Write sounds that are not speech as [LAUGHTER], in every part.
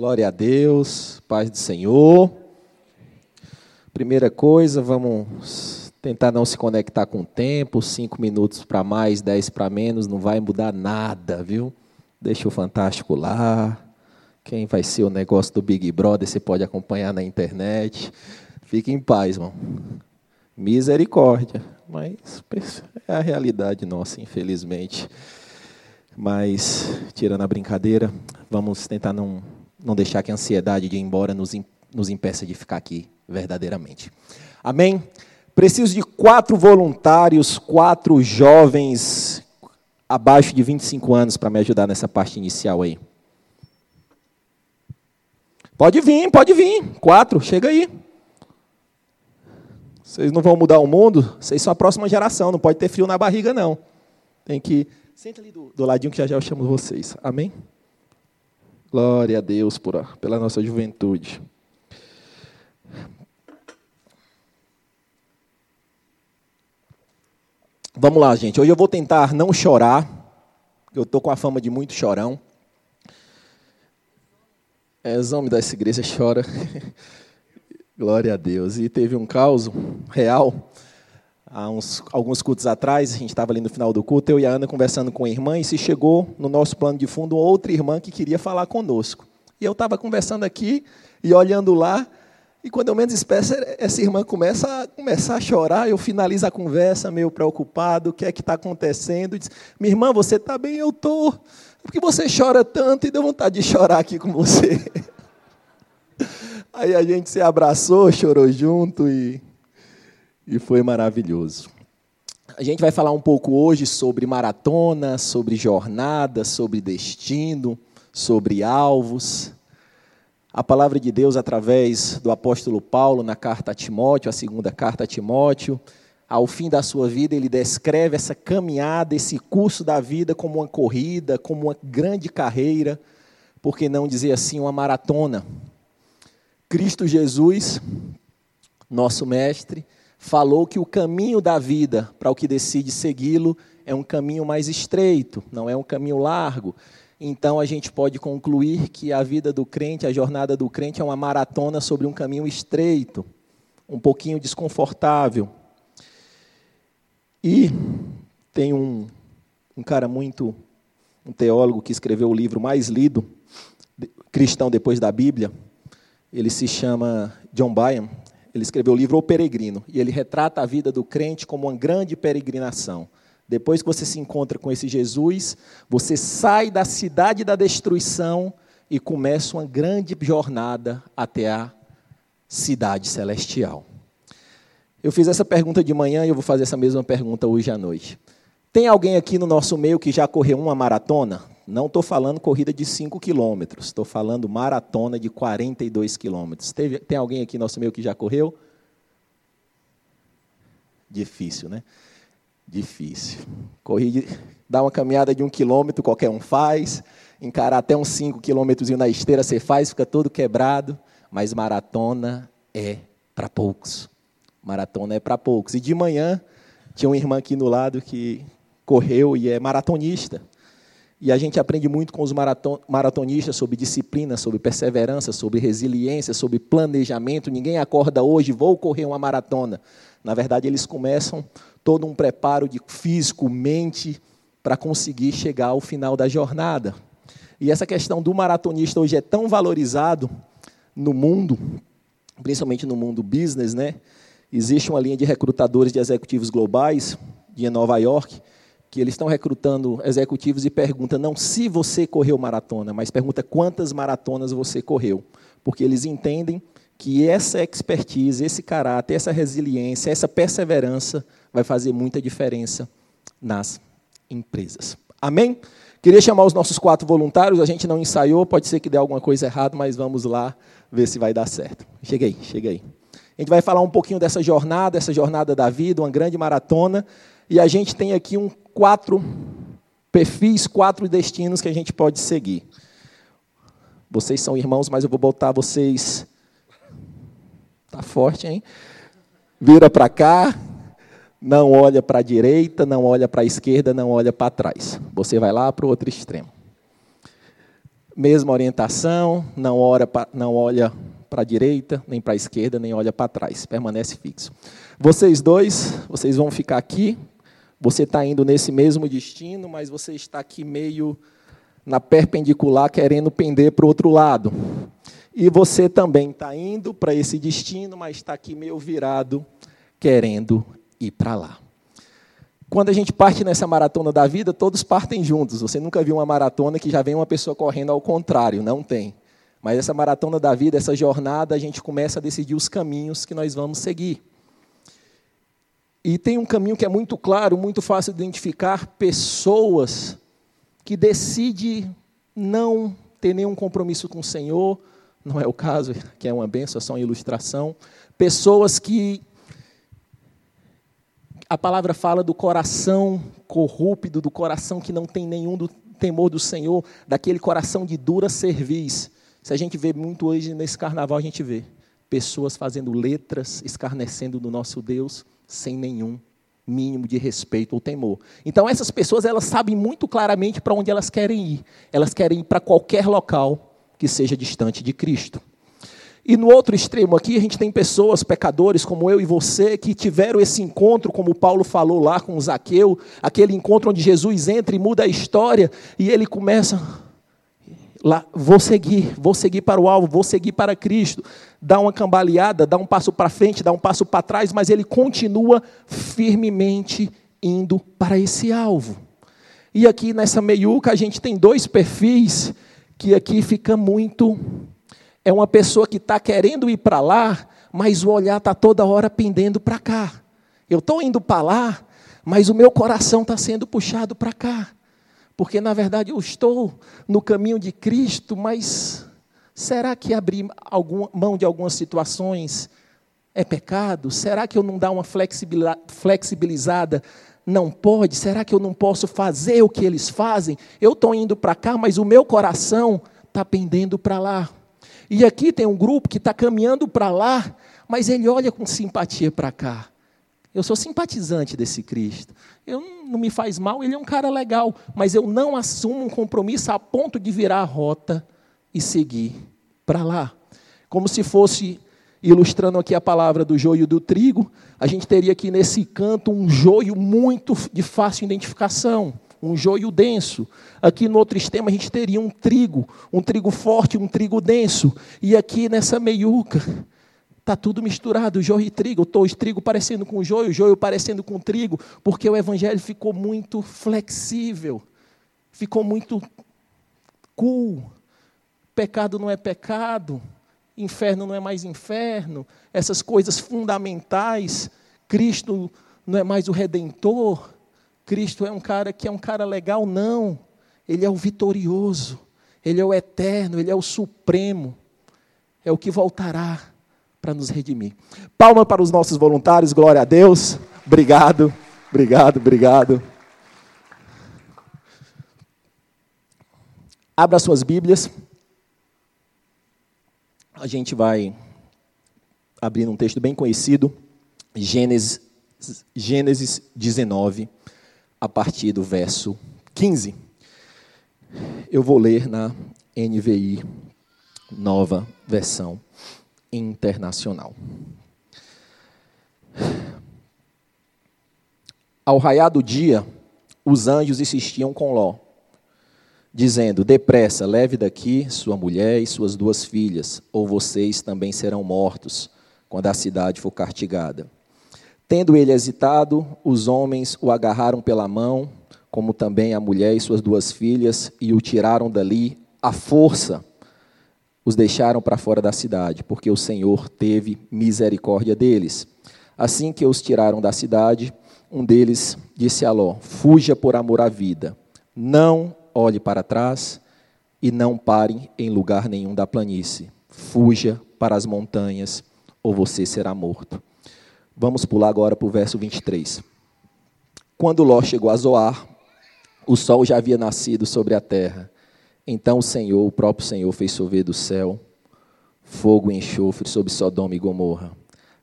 Glória a Deus, paz do Senhor. Primeira coisa, vamos tentar não se conectar com o tempo. Cinco minutos para mais, dez para menos, não vai mudar nada, viu? Deixa o Fantástico lá. Quem vai ser o negócio do Big Brother, você pode acompanhar na internet. Fique em paz, irmão. Misericórdia. Mas é a realidade nossa, infelizmente. Mas, tirando a brincadeira, vamos tentar não, não deixar que a ansiedade de ir embora nos, nos impeça de ficar aqui verdadeiramente. Amém? Preciso de quatro voluntários, quatro jovens abaixo de 25 anos para me ajudar nessa parte inicial aí. Pode vir, pode vir. Quatro, chega aí. Vocês não vão mudar o mundo, vocês são a próxima geração, não pode ter frio na barriga, não. Tem que. Senta ali do, do ladinho que já já eu chamo vocês. Amém? Glória a Deus por, pela nossa juventude. Vamos lá, gente. Hoje eu vou tentar não chorar. Eu estou com a fama de muito chorão. É, os homens dessa igreja [LAUGHS] choram. Glória a Deus. E teve um caos real. Há uns, alguns cultos atrás, a gente estava ali no final do culto, eu e a Ana conversando com a irmã, e se chegou no nosso plano de fundo outra irmã que queria falar conosco. E eu estava conversando aqui e olhando lá, e quando eu menos espero, essa irmã começa a, começar a chorar, eu finalizo a conversa, meio preocupado, o que é que está acontecendo? Diz, minha irmã, você está bem? Eu estou. Porque você chora tanto e deu vontade de chorar aqui com você. [LAUGHS] Aí a gente se abraçou, chorou junto e, e foi maravilhoso. A gente vai falar um pouco hoje sobre maratona, sobre jornada, sobre destino, sobre alvos. A palavra de Deus, através do apóstolo Paulo, na carta a Timóteo, a segunda carta a Timóteo, ao fim da sua vida, ele descreve essa caminhada, esse curso da vida como uma corrida, como uma grande carreira, por que não dizer assim, uma maratona. Cristo Jesus, nosso Mestre, falou que o caminho da vida para o que decide segui-lo é um caminho mais estreito, não é um caminho largo. Então a gente pode concluir que a vida do crente, a jornada do crente é uma maratona sobre um caminho estreito, um pouquinho desconfortável. E tem um, um cara muito, um teólogo que escreveu o livro mais lido, cristão depois da Bíblia, ele se chama John Byam. Ele escreveu o livro O Peregrino e ele retrata a vida do crente como uma grande peregrinação. Depois que você se encontra com esse Jesus, você sai da cidade da destruição e começa uma grande jornada até a cidade celestial. Eu fiz essa pergunta de manhã e eu vou fazer essa mesma pergunta hoje à noite. Tem alguém aqui no nosso meio que já correu uma maratona? Não estou falando corrida de 5 quilômetros, estou falando maratona de 42 quilômetros. Tem alguém aqui nosso meio que já correu? Difícil, né? Difícil. Correr, dar uma caminhada de um quilômetro, qualquer um faz. Encarar até uns 5 quilômetros na esteira, você faz, fica todo quebrado. Mas maratona é para poucos. Maratona é para poucos. E de manhã, tinha uma irmã aqui no lado que correu e é maratonista. E a gente aprende muito com os maratonistas sobre disciplina, sobre perseverança, sobre resiliência, sobre planejamento. Ninguém acorda hoje, vou correr uma maratona. Na verdade, eles começam todo um preparo de físico, mente, para conseguir chegar ao final da jornada. E essa questão do maratonista hoje é tão valorizado no mundo, principalmente no mundo business, né? Existe uma linha de recrutadores de executivos globais de Nova York que eles estão recrutando executivos e pergunta não se você correu maratona, mas pergunta quantas maratonas você correu, porque eles entendem que essa expertise, esse caráter, essa resiliência, essa perseverança vai fazer muita diferença nas empresas. Amém? Queria chamar os nossos quatro voluntários, a gente não ensaiou, pode ser que dê alguma coisa errada, mas vamos lá ver se vai dar certo. Cheguei, cheguei. A gente vai falar um pouquinho dessa jornada, essa jornada da vida, uma grande maratona, e a gente tem aqui um quatro perfis, quatro destinos que a gente pode seguir. Vocês são irmãos, mas eu vou botar vocês. Tá forte, hein? Vira para cá, não olha para a direita, não olha para a esquerda, não olha para trás. Você vai lá para o outro extremo. mesma orientação, não, ora pra, não olha para a direita, nem para a esquerda, nem olha para trás, permanece fixo. Vocês dois, vocês vão ficar aqui, você está indo nesse mesmo destino, mas você está aqui meio na perpendicular, querendo pender para o outro lado. E você também está indo para esse destino, mas está aqui meio virado, querendo ir para lá. Quando a gente parte nessa maratona da vida, todos partem juntos. Você nunca viu uma maratona que já vem uma pessoa correndo ao contrário, não tem. Mas essa maratona da vida, essa jornada, a gente começa a decidir os caminhos que nós vamos seguir. E tem um caminho que é muito claro, muito fácil de identificar pessoas que decidem não ter nenhum compromisso com o Senhor, não é o caso, que é uma benção, é só uma ilustração. Pessoas que a palavra fala do coração corrupto, do coração que não tem nenhum do temor do Senhor, daquele coração de dura cerviz. Se a gente vê muito hoje nesse carnaval, a gente vê pessoas fazendo letras, escarnecendo do nosso Deus, sem nenhum mínimo de respeito ou temor. Então essas pessoas, elas sabem muito claramente para onde elas querem ir. Elas querem ir para qualquer local que seja distante de Cristo. E no outro extremo aqui, a gente tem pessoas, pecadores como eu e você, que tiveram esse encontro, como Paulo falou lá com Zaqueu, aquele encontro onde Jesus entra e muda a história, e ele começa. Lá, vou seguir, vou seguir para o alvo, vou seguir para Cristo. Dá uma cambaleada, dá um passo para frente, dá um passo para trás, mas ele continua firmemente indo para esse alvo. E aqui nessa meiuca a gente tem dois perfis que aqui fica muito é uma pessoa que está querendo ir para lá, mas o olhar está toda hora pendendo para cá. Eu estou indo para lá, mas o meu coração está sendo puxado para cá. Porque, na verdade, eu estou no caminho de Cristo, mas será que abrir mão de algumas situações é pecado? Será que eu não dar uma flexibilizada? Não pode? Será que eu não posso fazer o que eles fazem? Eu estou indo para cá, mas o meu coração está pendendo para lá. E aqui tem um grupo que está caminhando para lá, mas ele olha com simpatia para cá. Eu sou simpatizante desse Cristo. Eu não me faz mal, ele é um cara legal, mas eu não assumo um compromisso a ponto de virar a rota e seguir para lá. Como se fosse ilustrando aqui a palavra do joio do trigo, a gente teria aqui nesse canto um joio muito de fácil identificação um joio denso. Aqui no outro extremo a gente teria um trigo, um trigo forte, um trigo denso. E aqui nessa meiuca está tudo misturado, joio e trigo. Estou o trigo parecendo com joio, joio parecendo com trigo, porque o evangelho ficou muito flexível, ficou muito cool. Pecado não é pecado, inferno não é mais inferno, essas coisas fundamentais. Cristo não é mais o redentor. Cristo é um cara que é um cara legal, não. Ele é o vitorioso, ele é o eterno, ele é o supremo. É o que voltará para nos redimir. Palma para os nossos voluntários, glória a Deus. Obrigado, obrigado, obrigado. Abra suas Bíblias. A gente vai abrir um texto bem conhecido, Gênesis, Gênesis 19 a partir do verso 15. Eu vou ler na NVI, nova versão internacional. Ao raiar do dia, os anjos insistiam com Ló, dizendo: Depressa, leve daqui sua mulher e suas duas filhas, ou vocês também serão mortos quando a cidade for castigada. Tendo ele hesitado, os homens o agarraram pela mão, como também a mulher e suas duas filhas, e o tiraram dali à força. Os deixaram para fora da cidade, porque o Senhor teve misericórdia deles. Assim que os tiraram da cidade, um deles disse a Ló: Fuja por amor à vida, não olhe para trás e não pare em lugar nenhum da planície. Fuja para as montanhas, ou você será morto. Vamos pular agora para o verso 23. Quando Ló chegou a Zoar, o sol já havia nascido sobre a terra. Então o Senhor, o próprio Senhor, fez chover do céu fogo e enxofre sobre Sodoma e Gomorra.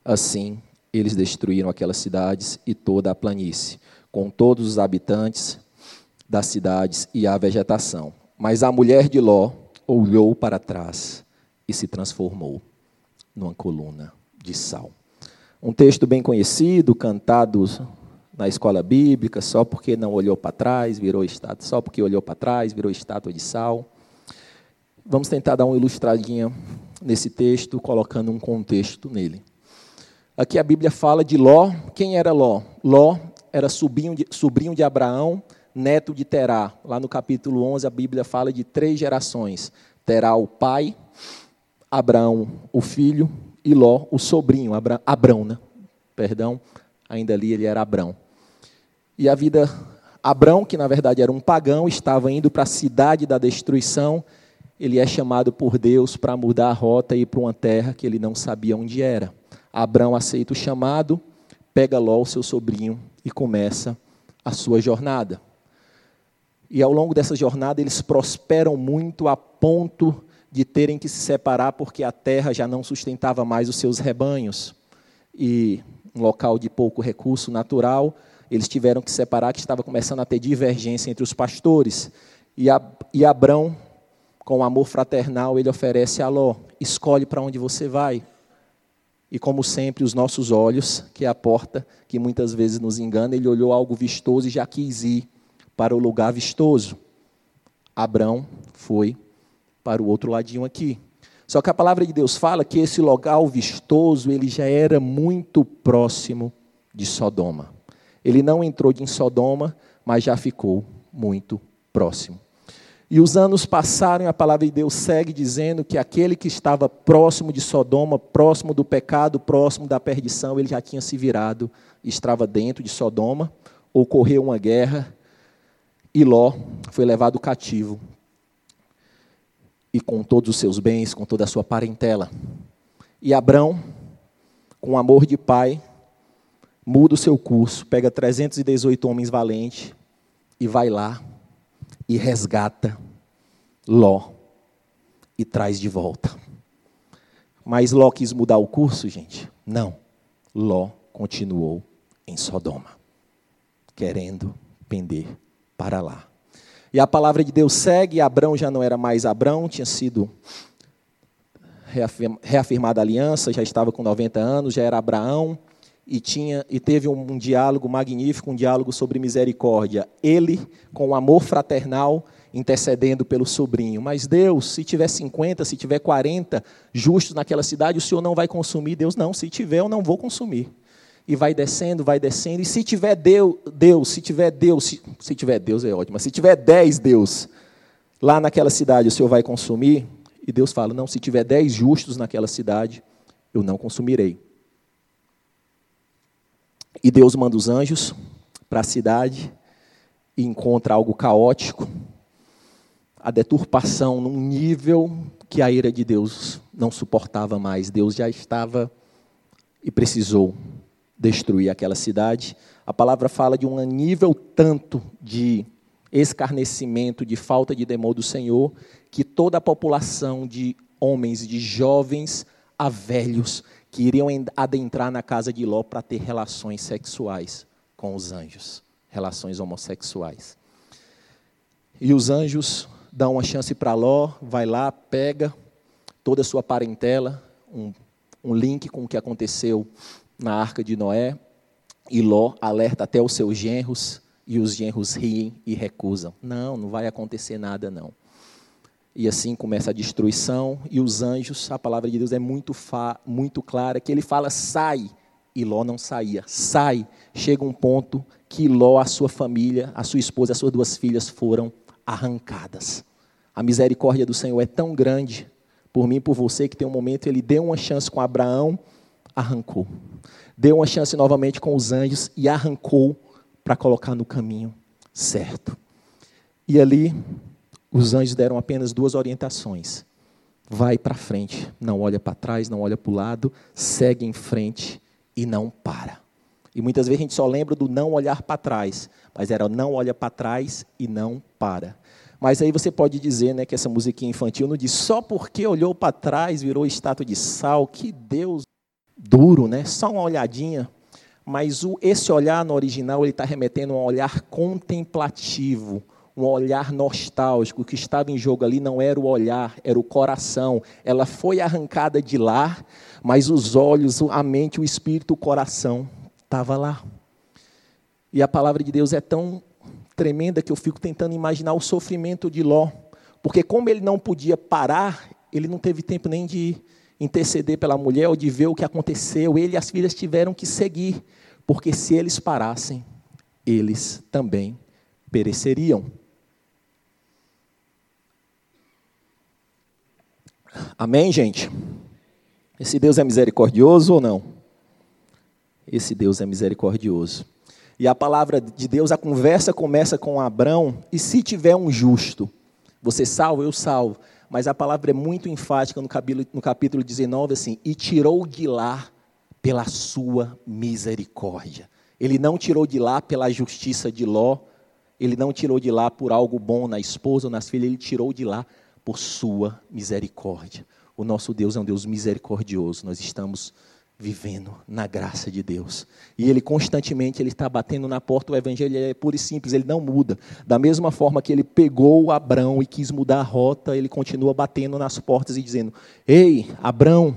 Assim, eles destruíram aquelas cidades e toda a planície, com todos os habitantes das cidades e a vegetação. Mas a mulher de Ló olhou para trás e se transformou numa coluna de sal. Um texto bem conhecido, cantado na escola bíblica, só porque não olhou para trás, virou estátua, só porque olhou para trás, virou estátua de sal. Vamos tentar dar uma ilustradinha nesse texto, colocando um contexto nele. Aqui a Bíblia fala de Ló. Quem era Ló? Ló era sobrinho de, sobrinho de Abraão, neto de Terá. Lá no capítulo 11 a Bíblia fala de três gerações: Terá, o pai, Abraão, o filho, e Ló, o sobrinho, Abra, Abrão, né? Perdão, ainda ali ele era Abrão. E a vida, Abrão, que na verdade era um pagão, estava indo para a cidade da destruição, ele é chamado por Deus para mudar a rota e ir para uma terra que ele não sabia onde era. Abrão aceita o chamado, pega Ló, seu sobrinho, e começa a sua jornada. E ao longo dessa jornada eles prosperam muito a ponto de terem que se separar porque a terra já não sustentava mais os seus rebanhos. E um local de pouco recurso natural, eles tiveram que se separar, que estava começando a ter divergência entre os pastores. E, a, e Abrão, com amor fraternal, ele oferece a Ló: escolhe para onde você vai. E como sempre, os nossos olhos, que é a porta que muitas vezes nos engana, ele olhou algo vistoso e já quis ir para o lugar vistoso. Abrão foi para o outro ladinho aqui. Só que a palavra de Deus fala que esse local vistoso, ele já era muito próximo de Sodoma. Ele não entrou em Sodoma, mas já ficou muito próximo. E os anos passaram e a palavra de Deus segue dizendo que aquele que estava próximo de Sodoma, próximo do pecado, próximo da perdição, ele já tinha se virado, estava dentro de Sodoma, ocorreu uma guerra e Ló foi levado cativo. E com todos os seus bens, com toda a sua parentela. E Abrão, com amor de pai, muda o seu curso, pega 318 homens valentes e vai lá e resgata Ló e traz de volta. Mas Ló quis mudar o curso, gente? Não. Ló continuou em Sodoma, querendo pender para lá. E a palavra de Deus segue, Abrão já não era mais Abrão, tinha sido reafirmada a aliança, já estava com 90 anos, já era Abraão, e, tinha, e teve um, um diálogo magnífico, um diálogo sobre misericórdia. Ele, com amor fraternal, intercedendo pelo sobrinho. Mas Deus, se tiver 50, se tiver 40 justos naquela cidade, o Senhor não vai consumir. Deus, não, se tiver, eu não vou consumir. E vai descendo, vai descendo. E se tiver Deus, Deus se tiver Deus, se, se tiver Deus é ótimo, mas se tiver 10 Deus lá naquela cidade, o Senhor vai consumir? E Deus fala: não, se tiver 10 justos naquela cidade, eu não consumirei. E Deus manda os anjos para a cidade e encontra algo caótico, a deturpação num nível que a ira de Deus não suportava mais. Deus já estava e precisou destruir aquela cidade. A palavra fala de um nível tanto de escarnecimento, de falta de temor do Senhor, que toda a população de homens, de jovens a velhos, que iriam adentrar na casa de Ló para ter relações sexuais com os anjos, relações homossexuais. E os anjos dão uma chance para Ló, vai lá, pega toda a sua parentela, um, um link com o que aconteceu na arca de Noé, e Ló alerta até os seus genros, e os genros riem e recusam. Não, não vai acontecer nada, não. E assim começa a destruição, e os anjos, a palavra de Deus é muito, muito clara, que ele fala, sai, e Ló não saía. Sai, chega um ponto que Ló, a sua família, a sua esposa, as suas duas filhas foram arrancadas. A misericórdia do Senhor é tão grande, por mim por você, que tem um momento ele deu uma chance com Abraão, arrancou. Deu uma chance novamente com os anjos e arrancou para colocar no caminho certo. E ali os anjos deram apenas duas orientações. Vai para frente, não olha para trás, não olha para o lado, segue em frente e não para. E muitas vezes a gente só lembra do não olhar para trás, mas era não olha para trás e não para. Mas aí você pode dizer né, que essa musiquinha infantil não diz só porque olhou para trás virou estátua de sal, que Deus duro, né? Só uma olhadinha. Mas o, esse olhar no original ele está remetendo a um olhar contemplativo, um olhar nostálgico. O que estava em jogo ali não era o olhar, era o coração. Ela foi arrancada de lá, mas os olhos, a mente, o espírito, o coração estava lá. E a palavra de Deus é tão tremenda que eu fico tentando imaginar o sofrimento de Ló. Porque como ele não podia parar, ele não teve tempo nem de interceder pela mulher ou de ver o que aconteceu. Ele e as filhas tiveram que seguir, porque se eles parassem, eles também pereceriam. Amém, gente? Esse Deus é misericordioso ou não? Esse Deus é misericordioso. E a palavra de Deus, a conversa começa com Abraão, e se tiver um justo, você salva, eu salvo. Mas a palavra é muito enfática no capítulo, no capítulo 19, assim, e tirou de lá pela sua misericórdia. Ele não tirou de lá pela justiça de Ló, ele não tirou de lá por algo bom na esposa ou nas filhas, ele tirou de lá por sua misericórdia. O nosso Deus é um Deus misericordioso. Nós estamos vivendo na graça de Deus. E ele constantemente ele está batendo na porta, o evangelho é puro e simples, ele não muda. Da mesma forma que ele pegou Abrão e quis mudar a rota, ele continua batendo nas portas e dizendo: "Ei, Abrão,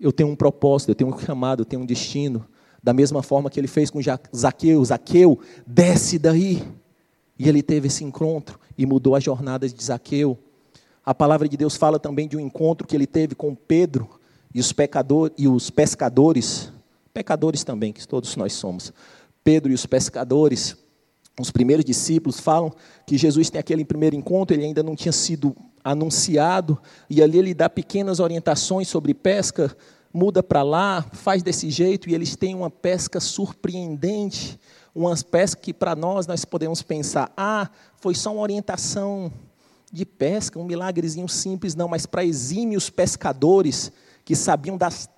eu tenho um propósito, eu tenho um chamado, eu tenho um destino". Da mesma forma que ele fez com Zaqueu, Zaqueu, desce daí. E ele teve esse encontro e mudou a jornada de Zaqueu. A palavra de Deus fala também de um encontro que ele teve com Pedro, e os, pecador, e os pescadores, pecadores também, que todos nós somos, Pedro e os pescadores, os primeiros discípulos falam que Jesus tem aquele primeiro encontro, ele ainda não tinha sido anunciado, e ali ele dá pequenas orientações sobre pesca, muda para lá, faz desse jeito, e eles têm uma pesca surpreendente, uma pesca que para nós nós podemos pensar, ah, foi só uma orientação de pesca, um milagrezinho simples, não, mas para exímios pescadores, que sabiam das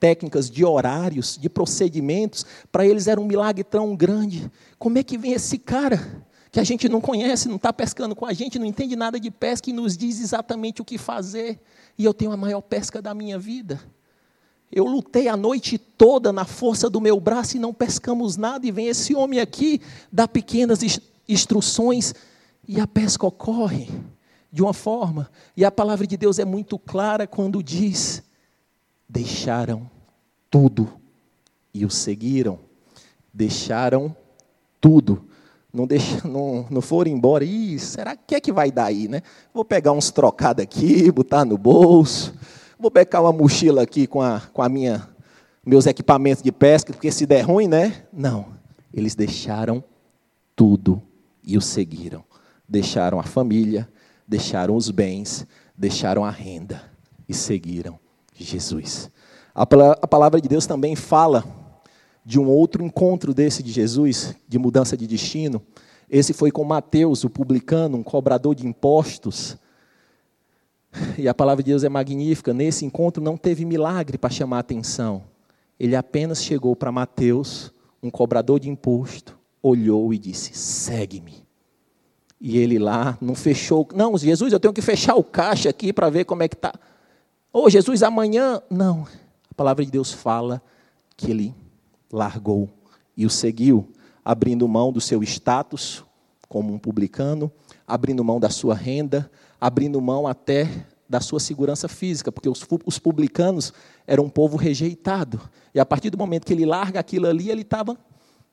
técnicas de horários, de procedimentos, para eles era um milagre tão grande. Como é que vem esse cara que a gente não conhece, não está pescando com a gente, não entende nada de pesca e nos diz exatamente o que fazer? E eu tenho a maior pesca da minha vida. Eu lutei a noite toda na força do meu braço e não pescamos nada, e vem esse homem aqui, dá pequenas instruções e a pesca ocorre de uma forma, e a palavra de Deus é muito clara quando diz: deixaram tudo e o seguiram. Deixaram tudo. Não, deixa, não, não foram embora. Ih, será que é que vai dar aí, né? Vou pegar uns trocados aqui, botar no bolso. Vou pegar uma mochila aqui com a, com a minha meus equipamentos de pesca, porque se der ruim, né? Não. Eles deixaram tudo e o seguiram. Deixaram a família, deixaram os bens, deixaram a renda e seguiram Jesus. A palavra de Deus também fala de um outro encontro desse de Jesus, de mudança de destino. Esse foi com Mateus, o publicano, um cobrador de impostos. E a palavra de Deus é magnífica. Nesse encontro não teve milagre para chamar a atenção. Ele apenas chegou para Mateus, um cobrador de imposto, olhou e disse: Segue-me. E ele lá não fechou. Não, Jesus, eu tenho que fechar o caixa aqui para ver como é que está. Ô, oh, Jesus, amanhã. Não. A palavra de Deus fala que ele largou e o seguiu, abrindo mão do seu status como um publicano, abrindo mão da sua renda, abrindo mão até da sua segurança física, porque os, os publicanos eram um povo rejeitado. E a partir do momento que ele larga aquilo ali, ele estava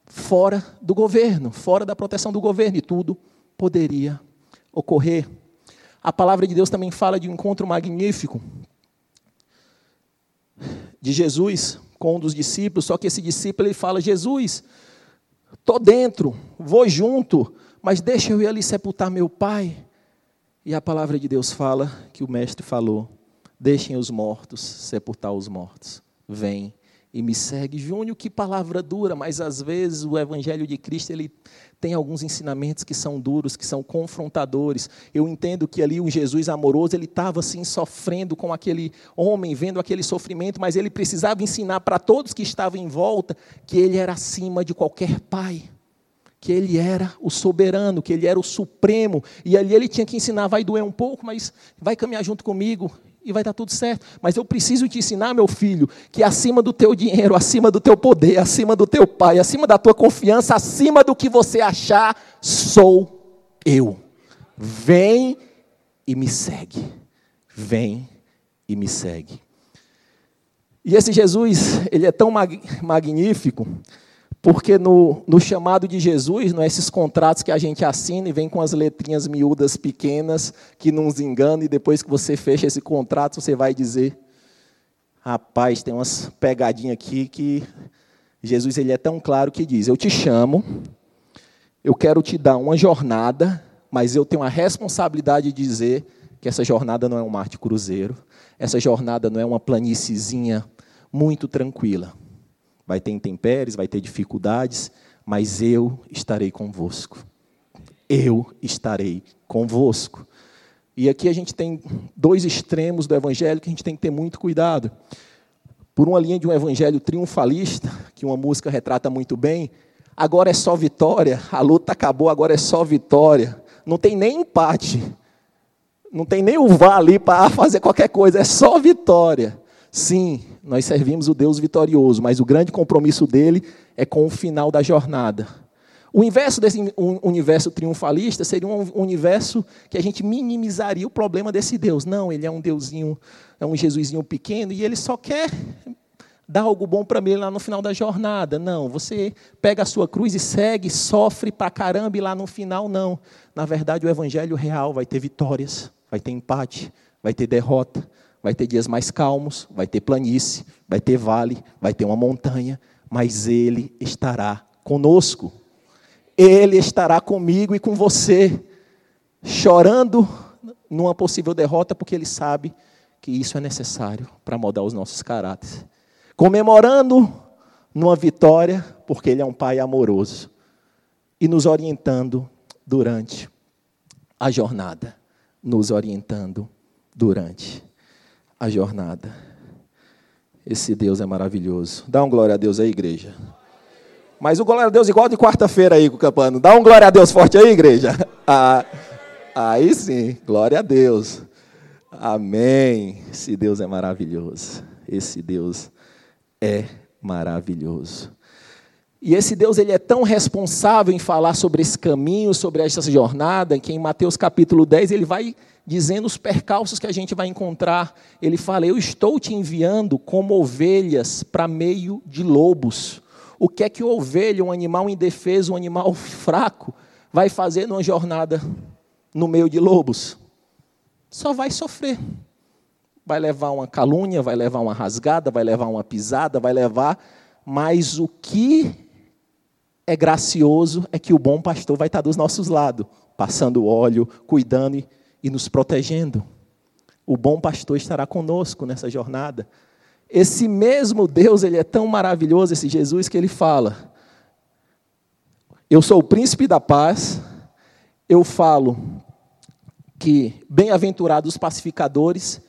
fora do governo, fora da proteção do governo e tudo poderia ocorrer. A palavra de Deus também fala de um encontro magnífico de Jesus com um dos discípulos, só que esse discípulo ele fala: Jesus, estou dentro, vou junto, mas deixa eu ir ali sepultar meu pai. E a palavra de Deus fala que o mestre falou: deixem os mortos sepultar os mortos. Vem e me segue. Júnior, que palavra dura, mas às vezes o evangelho de Cristo ele tem alguns ensinamentos que são duros, que são confrontadores. Eu entendo que ali o Jesus amoroso, ele estava assim sofrendo com aquele homem, vendo aquele sofrimento, mas ele precisava ensinar para todos que estavam em volta que ele era acima de qualquer pai. Que ele era o soberano, que ele era o supremo, e ali ele tinha que ensinar, vai doer um pouco, mas vai caminhar junto comigo, e vai dar tudo certo. Mas eu preciso te ensinar, meu filho, que acima do teu dinheiro, acima do teu poder, acima do teu pai, acima da tua confiança, acima do que você achar, sou eu. Vem e me segue. Vem e me segue. E esse Jesus, ele é tão mag magnífico, porque no, no, chamado de Jesus, não é esses contratos que a gente assina e vem com as letrinhas miúdas pequenas que nos enganam, e depois que você fecha esse contrato, você vai dizer: rapaz, tem umas pegadinhas aqui que Jesus ele é tão claro que diz: Eu te chamo, eu quero te dar uma jornada, mas eu tenho a responsabilidade de dizer que essa jornada não é um mar de cruzeiro, essa jornada não é uma planíciezinha muito tranquila. Vai ter intempéries, vai ter dificuldades, mas eu estarei convosco. Eu estarei convosco. E aqui a gente tem dois extremos do evangelho que a gente tem que ter muito cuidado. Por uma linha de um evangelho triunfalista, que uma música retrata muito bem, agora é só vitória, a luta acabou, agora é só vitória. Não tem nem empate. Não tem nem o vá ali para fazer qualquer coisa, é só vitória. Sim, nós servimos o Deus vitorioso, mas o grande compromisso dele é com o final da jornada. O inverso desse universo triunfalista seria um universo que a gente minimizaria o problema desse Deus. Não, ele é um deusinho, é um Jesusinho pequeno e ele só quer dar algo bom para mim lá no final da jornada. Não, você pega a sua cruz e segue, sofre para caramba e lá no final não. Na verdade, o evangelho real vai ter vitórias vai ter empate, vai ter derrota, vai ter dias mais calmos, vai ter planície, vai ter vale, vai ter uma montanha, mas Ele estará conosco. Ele estará comigo e com você, chorando numa possível derrota, porque Ele sabe que isso é necessário para mudar os nossos caráteres. Comemorando numa vitória, porque Ele é um Pai amoroso. E nos orientando durante a jornada nos orientando durante a jornada. Esse Deus é maravilhoso. Dá um glória a Deus aí, igreja. Mas o glória a Deus igual de quarta-feira aí Campano. Dá um glória a Deus forte aí, igreja. [LAUGHS] Ah, aí sim, glória a Deus. Amém. Esse Deus é maravilhoso. Esse Deus é maravilhoso. E esse Deus ele é tão responsável em falar sobre esse caminho, sobre essa jornada, que em Mateus capítulo 10 ele vai dizendo os percalços que a gente vai encontrar. Ele fala: Eu estou te enviando como ovelhas para meio de lobos. O que é que ovelha, um animal indefeso, um animal fraco, vai fazer numa jornada no meio de lobos? Só vai sofrer. Vai levar uma calúnia, vai levar uma rasgada, vai levar uma pisada, vai levar. Mas o que é gracioso é que o bom pastor vai estar dos nossos lados, passando óleo, cuidando e, e nos protegendo. O bom pastor estará conosco nessa jornada. Esse mesmo Deus, ele é tão maravilhoso, esse Jesus, que ele fala: Eu sou o príncipe da paz, eu falo que bem-aventurados os pacificadores,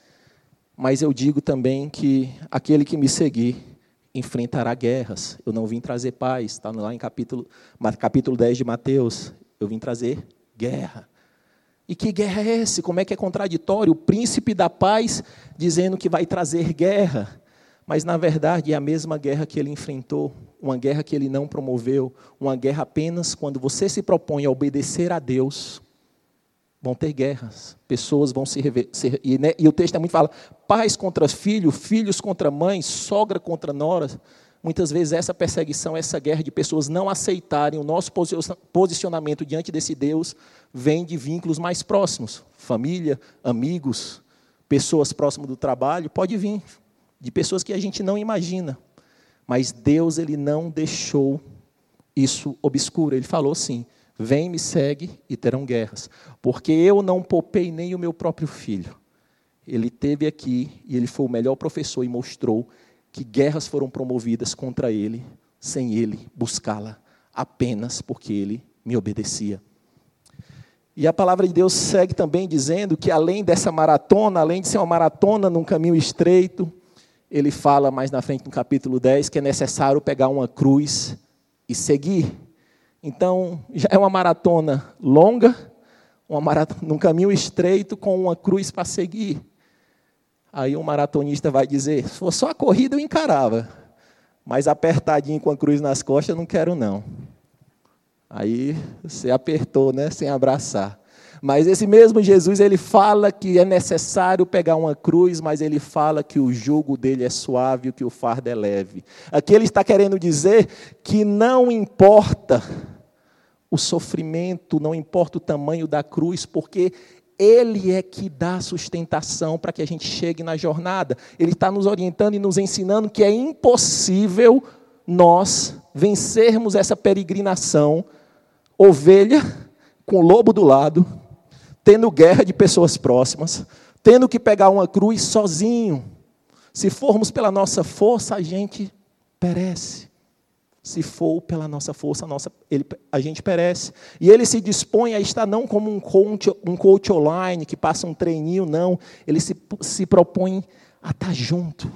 mas eu digo também que aquele que me seguir enfrentará guerras. Eu não vim trazer paz, está lá em capítulo, capítulo 10 de Mateus. Eu vim trazer guerra. E que guerra é essa? Como é que é contraditório? O príncipe da paz dizendo que vai trazer guerra. Mas, na verdade, é a mesma guerra que ele enfrentou, uma guerra que ele não promoveu, uma guerra apenas quando você se propõe a obedecer a Deus, vão ter guerras, pessoas vão se, se e, né, e, o texto é muito fala, pais contra filhos, filhos contra mães, sogra contra nora. Muitas vezes essa perseguição, essa guerra de pessoas não aceitarem o nosso posicionamento diante desse Deus, vem de vínculos mais próximos, família, amigos, pessoas próximas do trabalho, pode vir de pessoas que a gente não imagina. Mas Deus ele não deixou isso obscuro. Ele falou sim: Vem, me segue e terão guerras. Porque eu não poupei nem o meu próprio filho. Ele teve aqui e ele foi o melhor professor e mostrou que guerras foram promovidas contra ele, sem ele buscá-la, apenas porque ele me obedecia. E a palavra de Deus segue também dizendo que além dessa maratona, além de ser uma maratona num caminho estreito, ele fala mais na frente no capítulo 10 que é necessário pegar uma cruz e seguir. Então, já é uma maratona longa, uma maratona, num caminho estreito com uma cruz para seguir. Aí um maratonista vai dizer: se fosse só a corrida eu encarava, mas apertadinho com a cruz nas costas não quero não. Aí você apertou, né, sem abraçar. Mas esse mesmo Jesus, ele fala que é necessário pegar uma cruz, mas ele fala que o jugo dele é suave, que o fardo é leve. Aqui ele está querendo dizer que não importa o sofrimento, não importa o tamanho da cruz, porque ele é que dá sustentação para que a gente chegue na jornada. Ele está nos orientando e nos ensinando que é impossível nós vencermos essa peregrinação, ovelha com lobo do lado, tendo guerra de pessoas próximas, tendo que pegar uma cruz sozinho. Se formos pela nossa força, a gente perece. Se for pela nossa força, a, nossa, ele, a gente perece. E ele se dispõe a estar não como um coach, um coach online que passa um treininho, não. Ele se, se propõe a estar junto,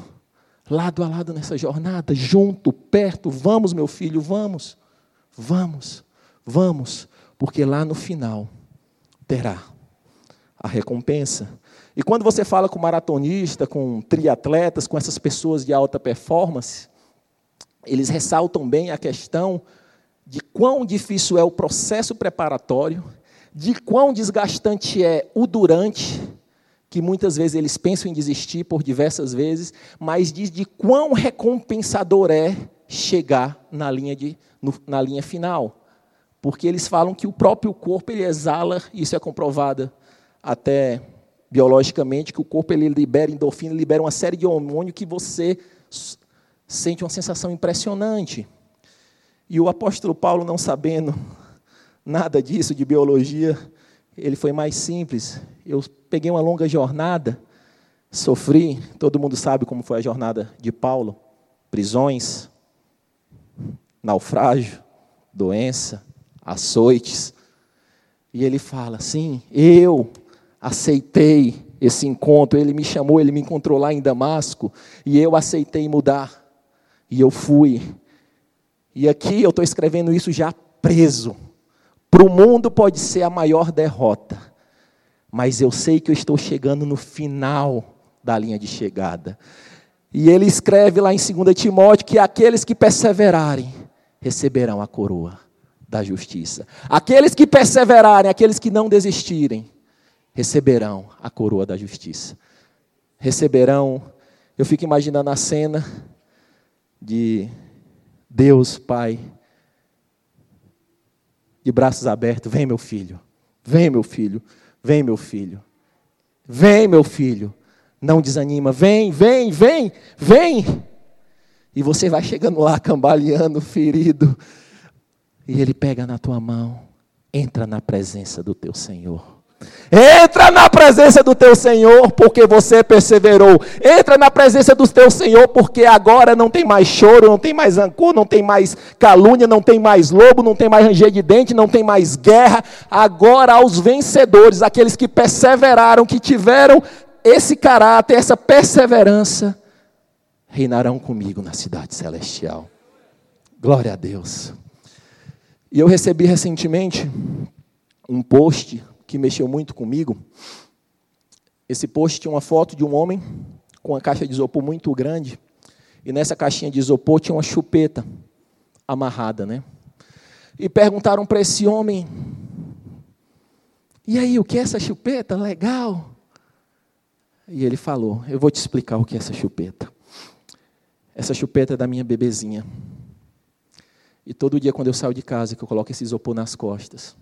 lado a lado nessa jornada, junto, perto. Vamos, meu filho, vamos. Vamos, vamos. Porque lá no final terá a recompensa. E quando você fala com maratonista, com triatletas, com essas pessoas de alta performance, eles ressaltam bem a questão de quão difícil é o processo preparatório, de quão desgastante é o durante, que muitas vezes eles pensam em desistir por diversas vezes, mas diz de quão recompensador é chegar na linha, de, no, na linha final. Porque eles falam que o próprio corpo ele exala, isso é comprovado até biologicamente, que o corpo ele libera endorfina, libera uma série de hormônios que você sente uma sensação impressionante. E o apóstolo Paulo, não sabendo [LAUGHS] nada disso de biologia, ele foi mais simples. Eu peguei uma longa jornada, sofri, todo mundo sabe como foi a jornada de Paulo: prisões, naufrágio, doença, açoites. E ele fala: sim, eu aceitei esse encontro. Ele me chamou, ele me encontrou lá em Damasco, e eu aceitei mudar. E eu fui. E aqui eu estou escrevendo isso já preso. Para o mundo pode ser a maior derrota, mas eu sei que eu estou chegando no final da linha de chegada. E ele escreve lá em 2 Timóteo que aqueles que perseverarem receberão a coroa da justiça. Aqueles que perseverarem, aqueles que não desistirem, receberão a coroa da justiça. Receberão, eu fico imaginando a cena de Deus, Pai, de braços abertos: vem, meu filho, vem, meu filho, vem, meu filho, vem, meu filho. Não desanima, vem, vem, vem, vem. E você vai chegando lá, cambaleando, ferido. E ele pega na tua mão, entra na presença do teu Senhor. Entra na presença do teu Senhor, porque você perseverou. Entra na presença do teu Senhor, porque agora não tem mais choro, não tem mais rancor, não tem mais calúnia, não tem mais lobo, não tem mais ranger de dente, não tem mais guerra. Agora aos vencedores, aqueles que perseveraram, que tiveram esse caráter, essa perseverança, reinarão comigo na cidade celestial. Glória a Deus. E eu recebi recentemente um post que mexeu muito comigo. Esse post tinha uma foto de um homem com uma caixa de isopor muito grande, e nessa caixinha de isopor tinha uma chupeta amarrada, né? E perguntaram para esse homem: "E aí, o que é essa chupeta? Legal?" E ele falou: "Eu vou te explicar o que é essa chupeta. Essa chupeta é da minha bebezinha. E todo dia quando eu saio de casa que eu coloco esse isopor nas costas,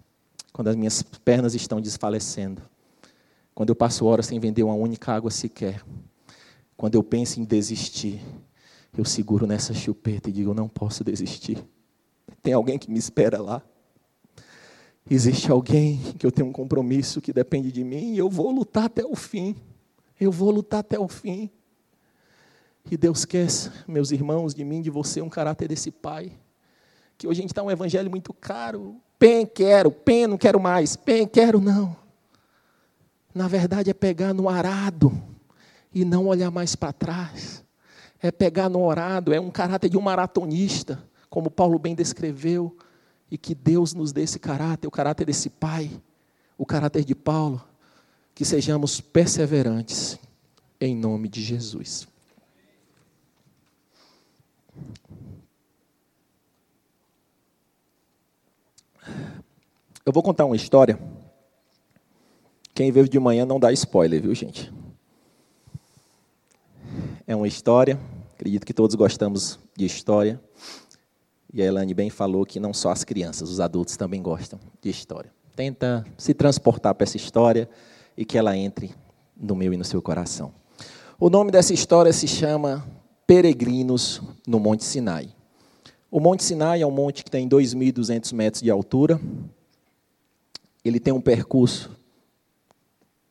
quando as minhas pernas estão desfalecendo, quando eu passo horas sem vender uma única água sequer, quando eu penso em desistir, eu seguro nessa chupeta e digo: não posso desistir. Tem alguém que me espera lá. Existe alguém que eu tenho um compromisso que depende de mim e eu vou lutar até o fim. Eu vou lutar até o fim. E Deus quer, meus irmãos, de mim, de você, um caráter desse pai. Que hoje a gente está um evangelho muito caro, Pen, quero, pen, não quero mais, pen, quero, não. Na verdade é pegar no arado e não olhar mais para trás. É pegar no arado, é um caráter de um maratonista, como Paulo bem descreveu, e que Deus nos dê esse caráter, o caráter desse pai, o caráter de Paulo, que sejamos perseverantes, em nome de Jesus. Eu vou contar uma história. Quem veio de manhã não dá spoiler, viu, gente? É uma história, acredito que todos gostamos de história. E a Elane bem falou que não só as crianças, os adultos também gostam de história. Tenta se transportar para essa história e que ela entre no meu e no seu coração. O nome dessa história se chama Peregrinos no Monte Sinai. O Monte Sinai é um monte que tem 2.200 metros de altura, ele tem um percurso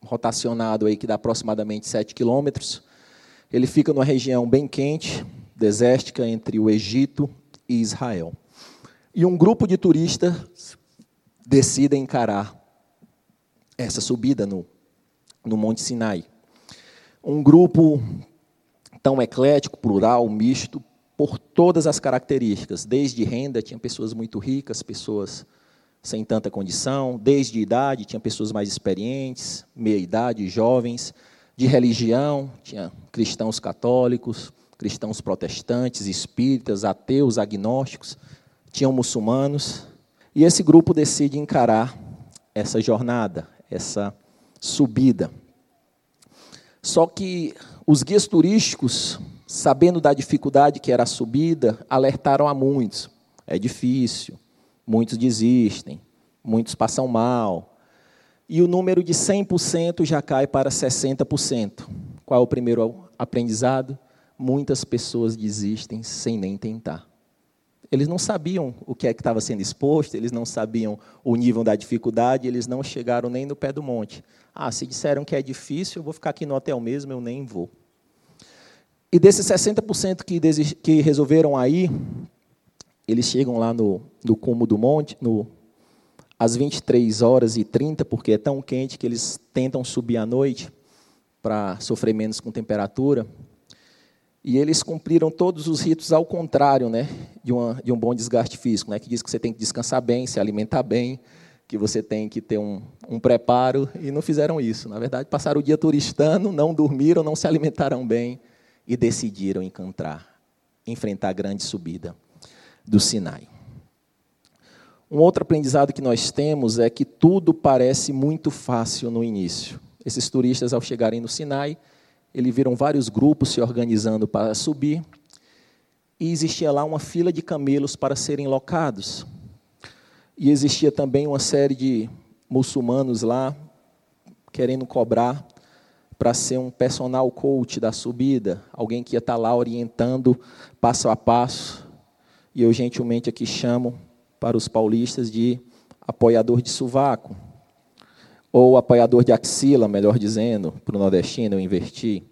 rotacionado aí que dá aproximadamente 7 quilômetros. Ele fica numa região bem quente, desértica, entre o Egito e Israel. E um grupo de turistas decide encarar essa subida no, no Monte Sinai. Um grupo tão eclético, plural, misto, por todas as características. Desde renda, tinha pessoas muito ricas, pessoas sem tanta condição, desde idade, tinha pessoas mais experientes, meia-idade, jovens, de religião, tinha cristãos católicos, cristãos protestantes, espíritas, ateus, agnósticos, tinham muçulmanos, e esse grupo decide encarar essa jornada, essa subida. Só que os guias turísticos, sabendo da dificuldade que era a subida, alertaram a muitos. É difícil, muitos desistem, muitos passam mal. E o número de 100% já cai para 60%. Qual é o primeiro aprendizado? Muitas pessoas desistem sem nem tentar. Eles não sabiam o que é que estava sendo exposto, eles não sabiam o nível da dificuldade, eles não chegaram nem no pé do monte. Ah, se disseram que é difícil, eu vou ficar aqui no hotel mesmo, eu nem vou. E desses 60% que, que resolveram aí, eles chegam lá no, no cume do monte, no, às 23 horas e 30, porque é tão quente que eles tentam subir à noite para sofrer menos com temperatura. E eles cumpriram todos os ritos ao contrário né, de, uma, de um bom desgaste físico, né, que diz que você tem que descansar bem, se alimentar bem, que você tem que ter um, um preparo, e não fizeram isso. Na verdade, passaram o dia turistando, não dormiram, não se alimentaram bem e decidiram encontrar, enfrentar a grande subida do Sinai. Um outro aprendizado que nós temos é que tudo parece muito fácil no início. Esses turistas, ao chegarem no Sinai, eles viram vários grupos se organizando para subir, e existia lá uma fila de camelos para serem locados. E existia também uma série de muçulmanos lá querendo cobrar para ser um personal coach da subida, alguém que ia estar lá orientando passo a passo e eu gentilmente aqui chamo para os paulistas de apoiador de sovaco, ou apoiador de axila, melhor dizendo, para o nordestino eu inverti.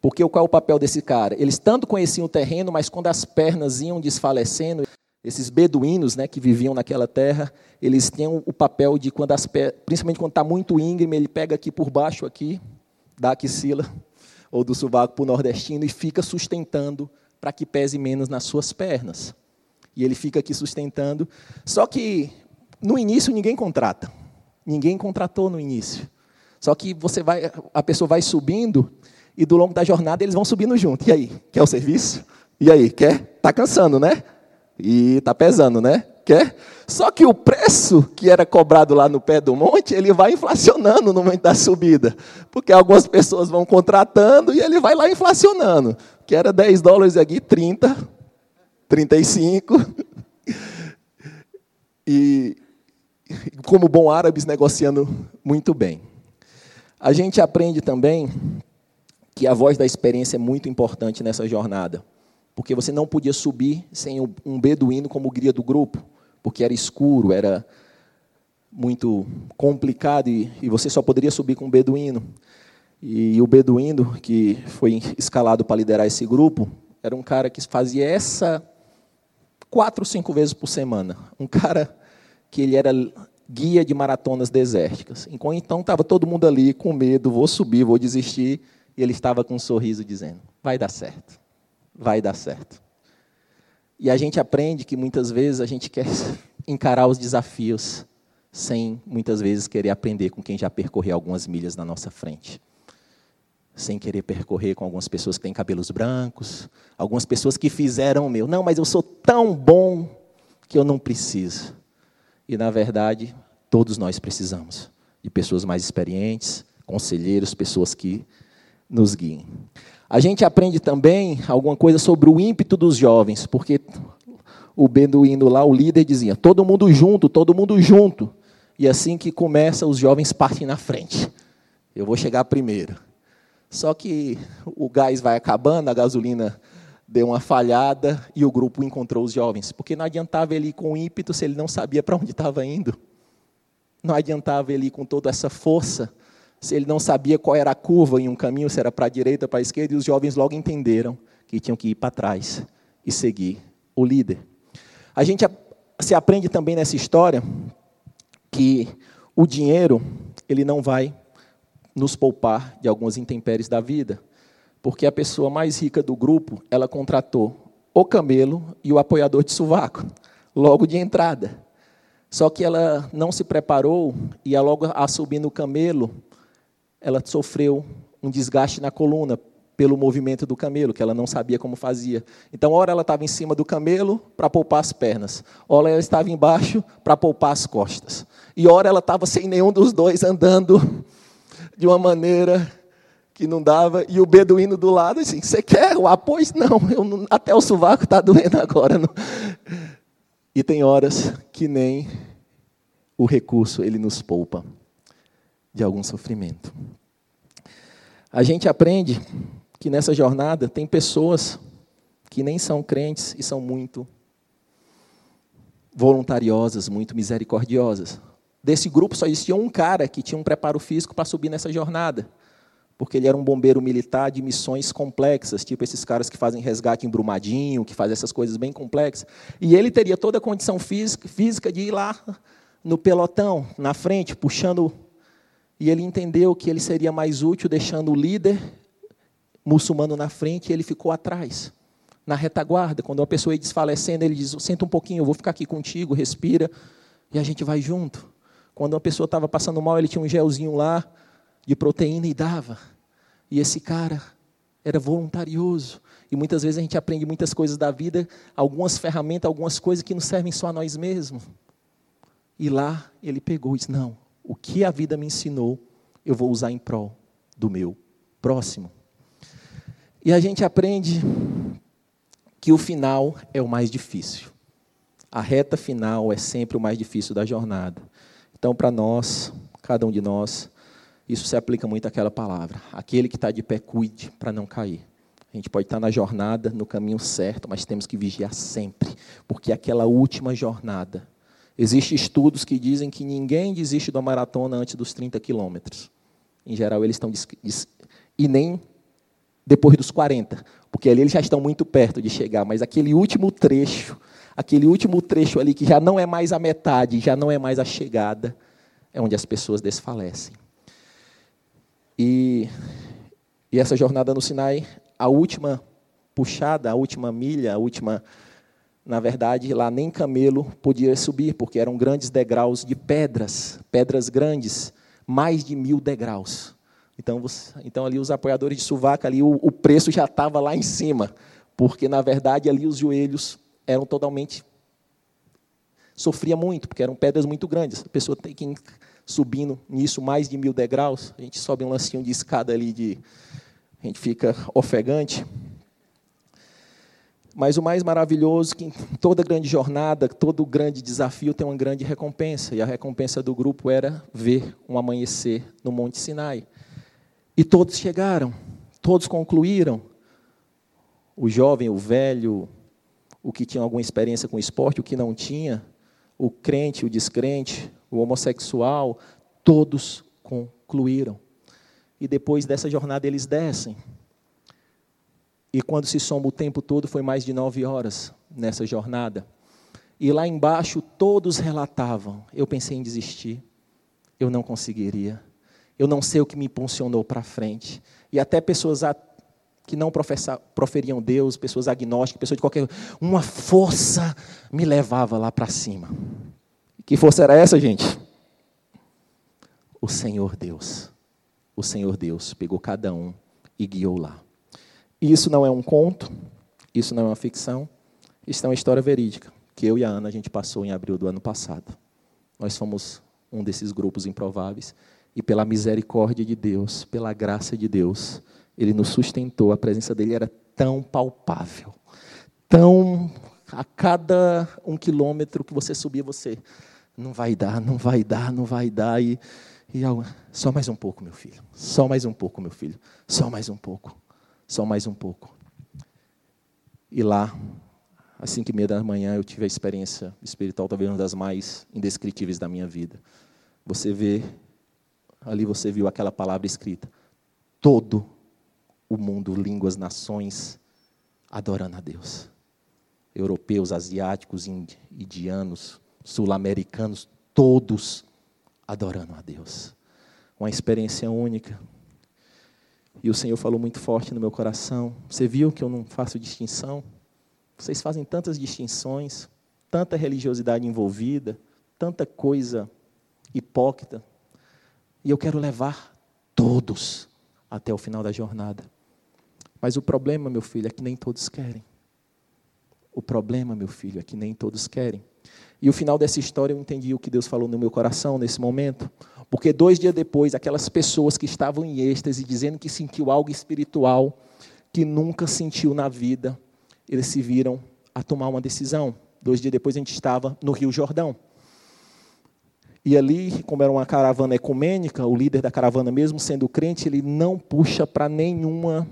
Porque qual é o papel desse cara? Eles tanto conheciam o terreno, mas quando as pernas iam desfalecendo, esses beduínos né, que viviam naquela terra, eles tinham o papel de, quando as principalmente quando está muito íngreme, ele pega aqui por baixo, aqui, da axila, ou do sovaco para o nordestino, e fica sustentando para que pese menos nas suas pernas e ele fica aqui sustentando. Só que no início ninguém contrata. Ninguém contratou no início. Só que você vai, a pessoa vai subindo e do longo da jornada eles vão subindo junto. E aí, quer o serviço? E aí, quer? Tá cansando, né? E tá pesando, né? Quer? Só que o preço que era cobrado lá no pé do monte, ele vai inflacionando no momento da subida. Porque algumas pessoas vão contratando e ele vai lá inflacionando. Que era 10 dólares aqui, 30, 35. E, como bom árabes, negociando muito bem. A gente aprende também que a voz da experiência é muito importante nessa jornada, porque você não podia subir sem um beduíno como guia do grupo, porque era escuro, era muito complicado e, e você só poderia subir com um beduíno. E o beduíno que foi escalado para liderar esse grupo era um cara que fazia essa quatro, cinco vezes por semana. Um cara que ele era guia de maratonas desérticas. Então estava todo mundo ali com medo, vou subir, vou desistir, e ele estava com um sorriso dizendo: vai dar certo, vai dar certo. E a gente aprende que muitas vezes a gente quer [LAUGHS] encarar os desafios sem muitas vezes querer aprender com quem já percorreu algumas milhas na nossa frente. Sem querer percorrer com algumas pessoas que têm cabelos brancos, algumas pessoas que fizeram o meu. Não, mas eu sou tão bom que eu não preciso. E, na verdade, todos nós precisamos de pessoas mais experientes, conselheiros, pessoas que nos guiem. A gente aprende também alguma coisa sobre o ímpeto dos jovens, porque o beduíno lá, o líder, dizia: todo mundo junto, todo mundo junto. E assim que começa, os jovens partem na frente. Eu vou chegar primeiro. Só que o gás vai acabando, a gasolina deu uma falhada e o grupo encontrou os jovens. Porque não adiantava ele ir com ímpeto se ele não sabia para onde estava indo. Não adiantava ele ir com toda essa força se ele não sabia qual era a curva em um caminho, se era para a direita, para a esquerda, e os jovens logo entenderam que tinham que ir para trás e seguir o líder. A gente se aprende também nessa história que o dinheiro ele não vai nos poupar de algumas intempéries da vida, porque a pessoa mais rica do grupo, ela contratou o camelo e o apoiador de sovaco, logo de entrada. Só que ela não se preparou e, logo a subir no camelo, ela sofreu um desgaste na coluna pelo movimento do camelo, que ela não sabia como fazia. Então, ora ela estava em cima do camelo para poupar as pernas, ora ela estava embaixo para poupar as costas. E ora ela estava sem nenhum dos dois andando de uma maneira que não dava, e o beduíno do lado assim, você quer o apoio? Não, não até o sovaco está doendo agora. Não. E tem horas que nem o recurso ele nos poupa de algum sofrimento. A gente aprende que nessa jornada tem pessoas que nem são crentes e são muito voluntariosas, muito misericordiosas. Desse grupo só existia um cara que tinha um preparo físico para subir nessa jornada, porque ele era um bombeiro militar de missões complexas, tipo esses caras que fazem resgate em Brumadinho, que fazem essas coisas bem complexas. E ele teria toda a condição física, de ir lá no pelotão, na frente, puxando. E ele entendeu que ele seria mais útil deixando o líder muçulmano na frente e ele ficou atrás, na retaguarda. Quando uma pessoa ia desfalecendo, ele diz: Senta um pouquinho, eu vou ficar aqui contigo, respira, e a gente vai junto. Quando uma pessoa estava passando mal, ele tinha um gelzinho lá de proteína e dava. E esse cara era voluntarioso. E muitas vezes a gente aprende muitas coisas da vida, algumas ferramentas, algumas coisas que não servem só a nós mesmos. E lá ele pegou e disse: Não, o que a vida me ensinou, eu vou usar em prol do meu próximo. E a gente aprende que o final é o mais difícil. A reta final é sempre o mais difícil da jornada. Então, para nós, cada um de nós, isso se aplica muito àquela palavra. Aquele que está de pé, cuide para não cair. A gente pode estar tá na jornada, no caminho certo, mas temos que vigiar sempre, porque aquela última jornada. Existem estudos que dizem que ninguém desiste da maratona antes dos 30 quilômetros. Em geral, eles estão. E nem depois dos 40, porque ali eles já estão muito perto de chegar, mas aquele último trecho aquele último trecho ali que já não é mais a metade, já não é mais a chegada, é onde as pessoas desfalecem. E, e essa jornada no Sinai, a última puxada, a última milha, a última. Na verdade, lá nem camelo podia subir, porque eram grandes degraus de pedras, pedras grandes, mais de mil degraus. Então, você, então ali os apoiadores de suvaca, ali o, o preço já estava lá em cima, porque na verdade ali os joelhos eram totalmente. Sofria muito, porque eram pedras muito grandes. A pessoa tem que ir subindo nisso mais de mil degraus. A gente sobe um lancinho de escada ali, de, a gente fica ofegante. Mas o mais maravilhoso é que toda grande jornada, todo grande desafio tem uma grande recompensa. E a recompensa do grupo era ver um amanhecer no Monte Sinai. E todos chegaram, todos concluíram. O jovem, o velho, o que tinha alguma experiência com esporte, o que não tinha, o crente, o descrente, o homossexual, todos concluíram. E depois dessa jornada eles descem. E quando se soma o tempo todo, foi mais de nove horas nessa jornada. E lá embaixo todos relatavam: eu pensei em desistir, eu não conseguiria, eu não sei o que me impulsionou para frente. E até pessoas que não proferiam Deus, pessoas agnósticas, pessoas de qualquer. Uma força me levava lá para cima. Que força era essa, gente? O Senhor Deus. O Senhor Deus pegou cada um e guiou lá. Isso não é um conto, isso não é uma ficção, isso é uma história verídica que eu e a Ana a gente passou em abril do ano passado. Nós fomos um desses grupos improváveis e pela misericórdia de Deus, pela graça de Deus, ele nos sustentou. A presença dele era tão palpável, tão a cada um quilômetro que você subia, você não vai dar, não vai dar, não vai dar e, e só mais um pouco, meu filho, só mais um pouco, meu filho, só mais um pouco, só mais um pouco. E lá às cinco e meia da manhã eu tive a experiência espiritual, talvez uma das mais indescritíveis da minha vida. Você vê, ali você viu aquela palavra escrita. Todo o mundo, línguas, nações, adorando a Deus. Europeus, asiáticos, indianos, sul-americanos, todos adorando a Deus. Uma experiência única. E o Senhor falou muito forte no meu coração. Você viu que eu não faço distinção? Vocês fazem tantas distinções, tanta religiosidade envolvida, tanta coisa hipócrita. E eu quero levar todos até o final da jornada. Mas o problema, meu filho, é que nem todos querem. O problema, meu filho, é que nem todos querem. E o final dessa história eu entendi o que Deus falou no meu coração nesse momento. Porque dois dias depois, aquelas pessoas que estavam em êxtase, dizendo que sentiu algo espiritual que nunca sentiu na vida, eles se viram a tomar uma decisão. Dois dias depois a gente estava no Rio Jordão. E ali, como era uma caravana ecumênica, o líder da caravana, mesmo sendo crente, ele não puxa para nenhuma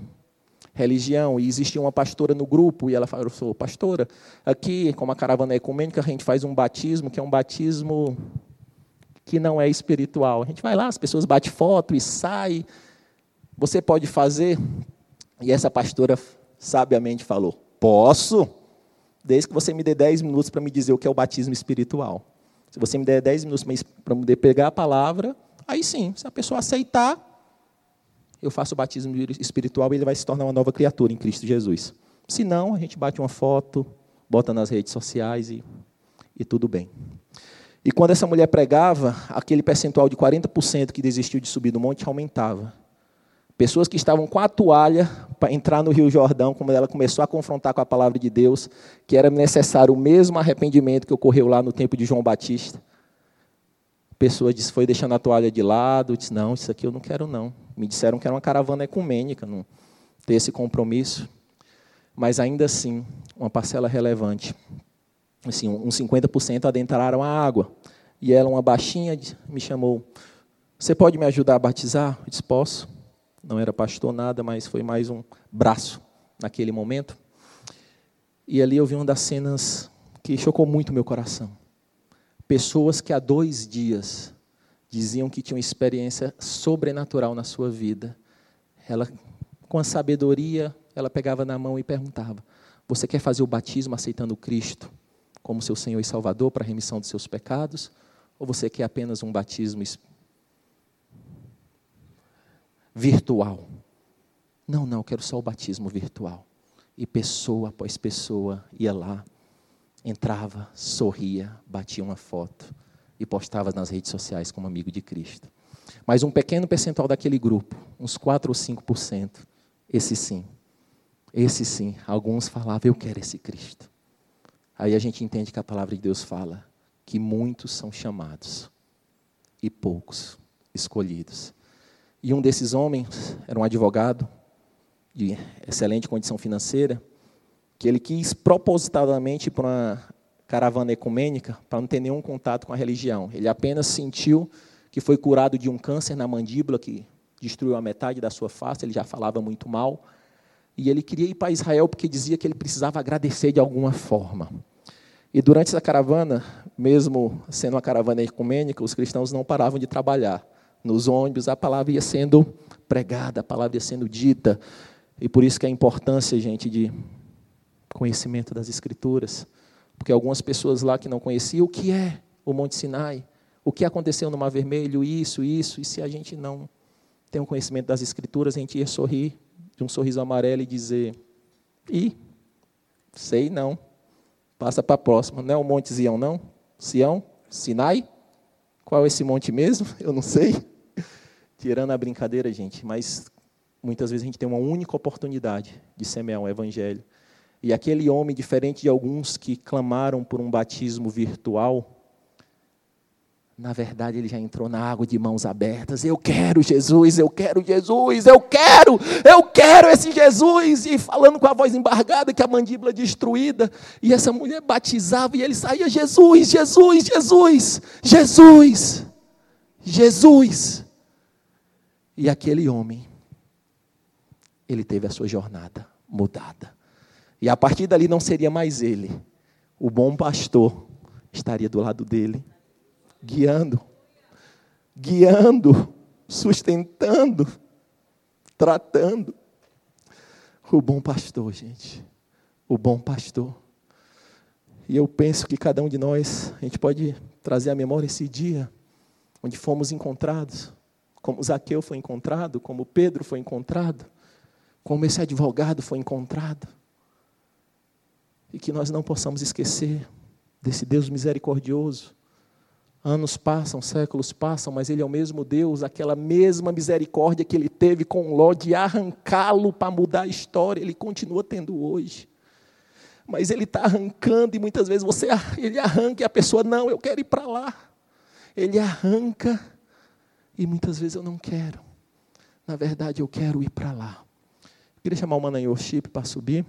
religião. E existia uma pastora no grupo, e ela falou: sou pastora, aqui, como a caravana é ecumênica, a gente faz um batismo, que é um batismo que não é espiritual. A gente vai lá, as pessoas batem foto e sai. Você pode fazer? E essa pastora sabiamente falou: Posso, desde que você me dê 10 minutos para me dizer o que é o batismo espiritual. Se você me der 10 minutos para poder pegar a palavra, aí sim, se a pessoa aceitar, eu faço o batismo espiritual e ele vai se tornar uma nova criatura em Cristo Jesus. Se não, a gente bate uma foto, bota nas redes sociais e, e tudo bem. E quando essa mulher pregava, aquele percentual de 40% que desistiu de subir do monte aumentava. Pessoas que estavam com a toalha para entrar no Rio Jordão, como ela começou a confrontar com a palavra de Deus, que era necessário o mesmo arrependimento que ocorreu lá no tempo de João Batista. Pessoa disse, foi deixando a toalha de lado, disse, não, isso aqui eu não quero não. Me disseram que era uma caravana ecumênica, não ter esse compromisso. Mas ainda assim, uma parcela relevante, assim, uns 50% adentraram a água. E ela, uma baixinha, me chamou, você pode me ajudar a batizar? Eu disse, posso não era pastor nada, mas foi mais um braço naquele momento. E ali eu vi uma das cenas que chocou muito meu coração. Pessoas que há dois dias diziam que tinham experiência sobrenatural na sua vida. Ela, com a sabedoria, ela pegava na mão e perguntava: Você quer fazer o batismo aceitando Cristo como seu Senhor e Salvador para a remissão dos seus pecados? Ou você quer apenas um batismo virtual. Não, não, quero só o batismo virtual. E pessoa após pessoa ia lá, entrava, sorria, batia uma foto e postava nas redes sociais como amigo de Cristo. Mas um pequeno percentual daquele grupo, uns 4 ou 5%, esse sim, esse sim, alguns falavam, eu quero esse Cristo. Aí a gente entende que a palavra de Deus fala que muitos são chamados e poucos escolhidos. E um desses homens era um advogado de excelente condição financeira, que ele quis propositadamente para uma caravana ecumênica para não ter nenhum contato com a religião. Ele apenas sentiu que foi curado de um câncer na mandíbula que destruiu a metade da sua face, ele já falava muito mal. E ele queria ir para Israel porque dizia que ele precisava agradecer de alguma forma. E durante essa caravana, mesmo sendo uma caravana ecumênica, os cristãos não paravam de trabalhar nos ônibus, a palavra ia sendo pregada, a palavra ia sendo dita. E por isso que a importância, gente, de conhecimento das Escrituras. Porque algumas pessoas lá que não conheciam o que é o Monte Sinai, o que aconteceu no Mar Vermelho, isso, isso, e se a gente não tem um conhecimento das Escrituras, a gente ia sorrir de um sorriso amarelo e dizer: Ih, sei não, passa para a próxima. Não é o Monte Sião, não? Sião? Sinai? Qual é esse monte mesmo? [LAUGHS] Eu não sei. Tirando a brincadeira, gente, mas muitas vezes a gente tem uma única oportunidade de semear um evangelho. E aquele homem, diferente de alguns que clamaram por um batismo virtual, na verdade, ele já entrou na água de mãos abertas. Eu quero Jesus, eu quero Jesus, eu quero, eu quero esse Jesus. E falando com a voz embargada, que a mandíbula destruída. E essa mulher batizava e ele saía: Jesus, Jesus, Jesus, Jesus, Jesus. E aquele homem, ele teve a sua jornada mudada. E a partir dali não seria mais ele, o bom pastor estaria do lado dele guiando, guiando, sustentando, tratando. O bom pastor, gente. O bom pastor. E eu penso que cada um de nós, a gente pode trazer à memória esse dia onde fomos encontrados, como Zaqueu foi encontrado, como Pedro foi encontrado, como esse advogado foi encontrado. E que nós não possamos esquecer desse Deus misericordioso Anos passam, séculos passam, mas Ele é o mesmo Deus, aquela mesma misericórdia que Ele teve com Ló de arrancá-lo para mudar a história, Ele continua tendo hoje. Mas Ele está arrancando e muitas vezes você Ele arranca e a pessoa, não, eu quero ir para lá. Ele arranca e muitas vezes eu não quero. Na verdade, eu quero ir para lá. Eu queria chamar o Manan Worship para subir.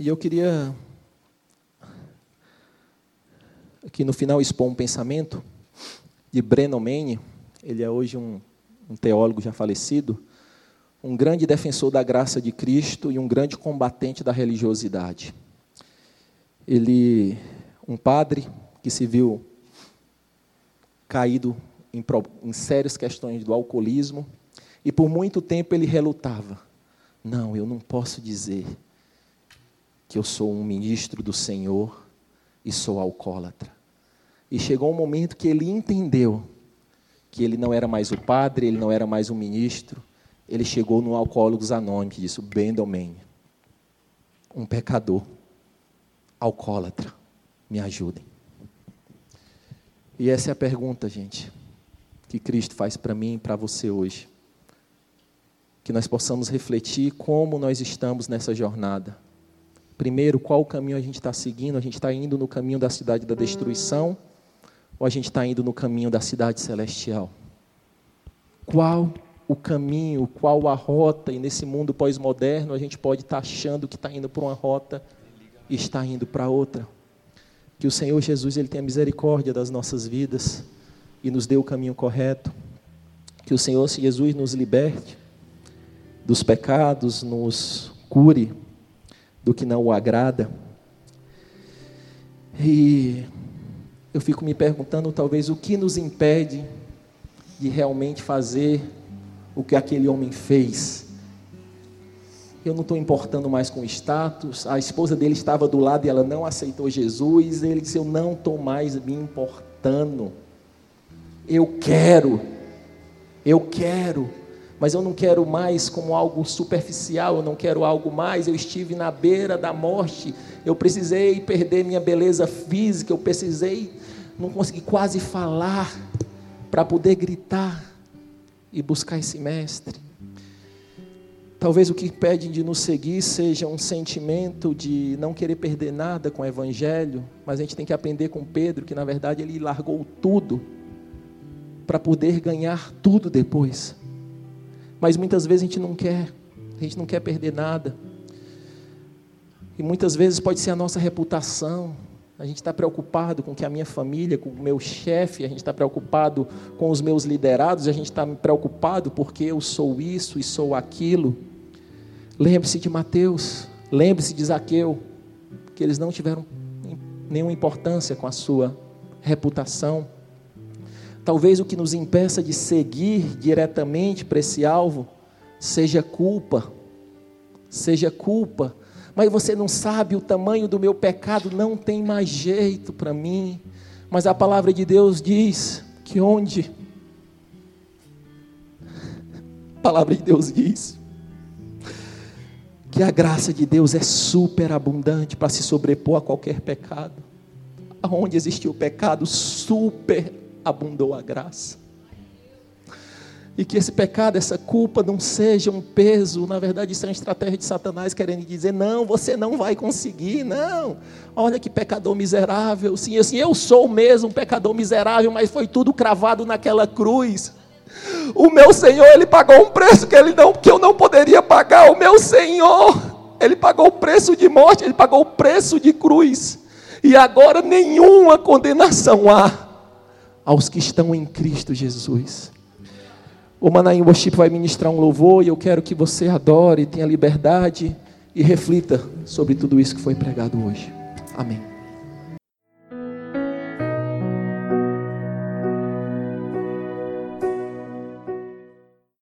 E eu queria aqui no final expor um pensamento de Brennan Manning, ele é hoje um, um teólogo já falecido, um grande defensor da graça de Cristo e um grande combatente da religiosidade. Ele, um padre que se viu caído em, em sérias questões do alcoolismo, e por muito tempo ele relutava. Não, eu não posso dizer que eu sou um ministro do Senhor e sou alcoólatra. E chegou um momento que ele entendeu que ele não era mais o padre, ele não era mais um ministro, ele chegou no Alcoólicos Anônimos e disse: Bendelman, um pecador, alcoólatra, me ajudem. E essa é a pergunta, gente, que Cristo faz para mim e para você hoje. Que nós possamos refletir como nós estamos nessa jornada Primeiro, qual o caminho a gente está seguindo? A gente está indo no caminho da cidade da destruição ou a gente está indo no caminho da cidade celestial? Qual o caminho, qual a rota? E nesse mundo pós-moderno a gente pode estar tá achando que está indo para uma rota e está indo para outra. Que o Senhor Jesus ele tenha misericórdia das nossas vidas e nos dê o caminho correto. Que o Senhor Jesus nos liberte dos pecados, nos cure do que não o agrada. E eu fico me perguntando, talvez, o que nos impede de realmente fazer o que aquele homem fez. Eu não estou importando mais com status. A esposa dele estava do lado e ela não aceitou Jesus. Ele disse: Eu não estou mais me importando. Eu quero, eu quero mas eu não quero mais como algo superficial, eu não quero algo mais. Eu estive na beira da morte, eu precisei perder minha beleza física, eu precisei, não consegui quase falar para poder gritar e buscar esse mestre. Talvez o que pedem de nos seguir seja um sentimento de não querer perder nada com o Evangelho, mas a gente tem que aprender com Pedro que, na verdade, ele largou tudo para poder ganhar tudo depois. Mas muitas vezes a gente não quer, a gente não quer perder nada. E muitas vezes pode ser a nossa reputação. A gente está preocupado com que a minha família, com o meu chefe, a gente está preocupado com os meus liderados, a gente está preocupado porque eu sou isso e sou aquilo. Lembre-se de Mateus, lembre-se de Zaqueu, que eles não tiveram nenhuma importância com a sua reputação. Talvez o que nos impeça de seguir diretamente para esse alvo seja culpa, seja culpa. Mas você não sabe o tamanho do meu pecado, não tem mais jeito para mim. Mas a palavra de Deus diz que onde a palavra de Deus diz que a graça de Deus é super abundante para se sobrepor a qualquer pecado. Aonde existiu o pecado, super abundou a graça. E que esse pecado, essa culpa não seja um peso, na verdade isso é uma estratégia de Satanás querendo dizer, não, você não vai conseguir, não. Olha que pecador miserável, sim, assim, eu sou mesmo um pecador miserável, mas foi tudo cravado naquela cruz. O meu Senhor, ele pagou um preço que ele não que eu não poderia pagar. O meu Senhor, ele pagou o preço de morte, ele pagou o preço de cruz. E agora nenhuma condenação há aos que estão em Cristo Jesus. O Manaim Worship vai ministrar um louvor e eu quero que você adore, tenha liberdade e reflita sobre tudo isso que foi pregado hoje. Amém.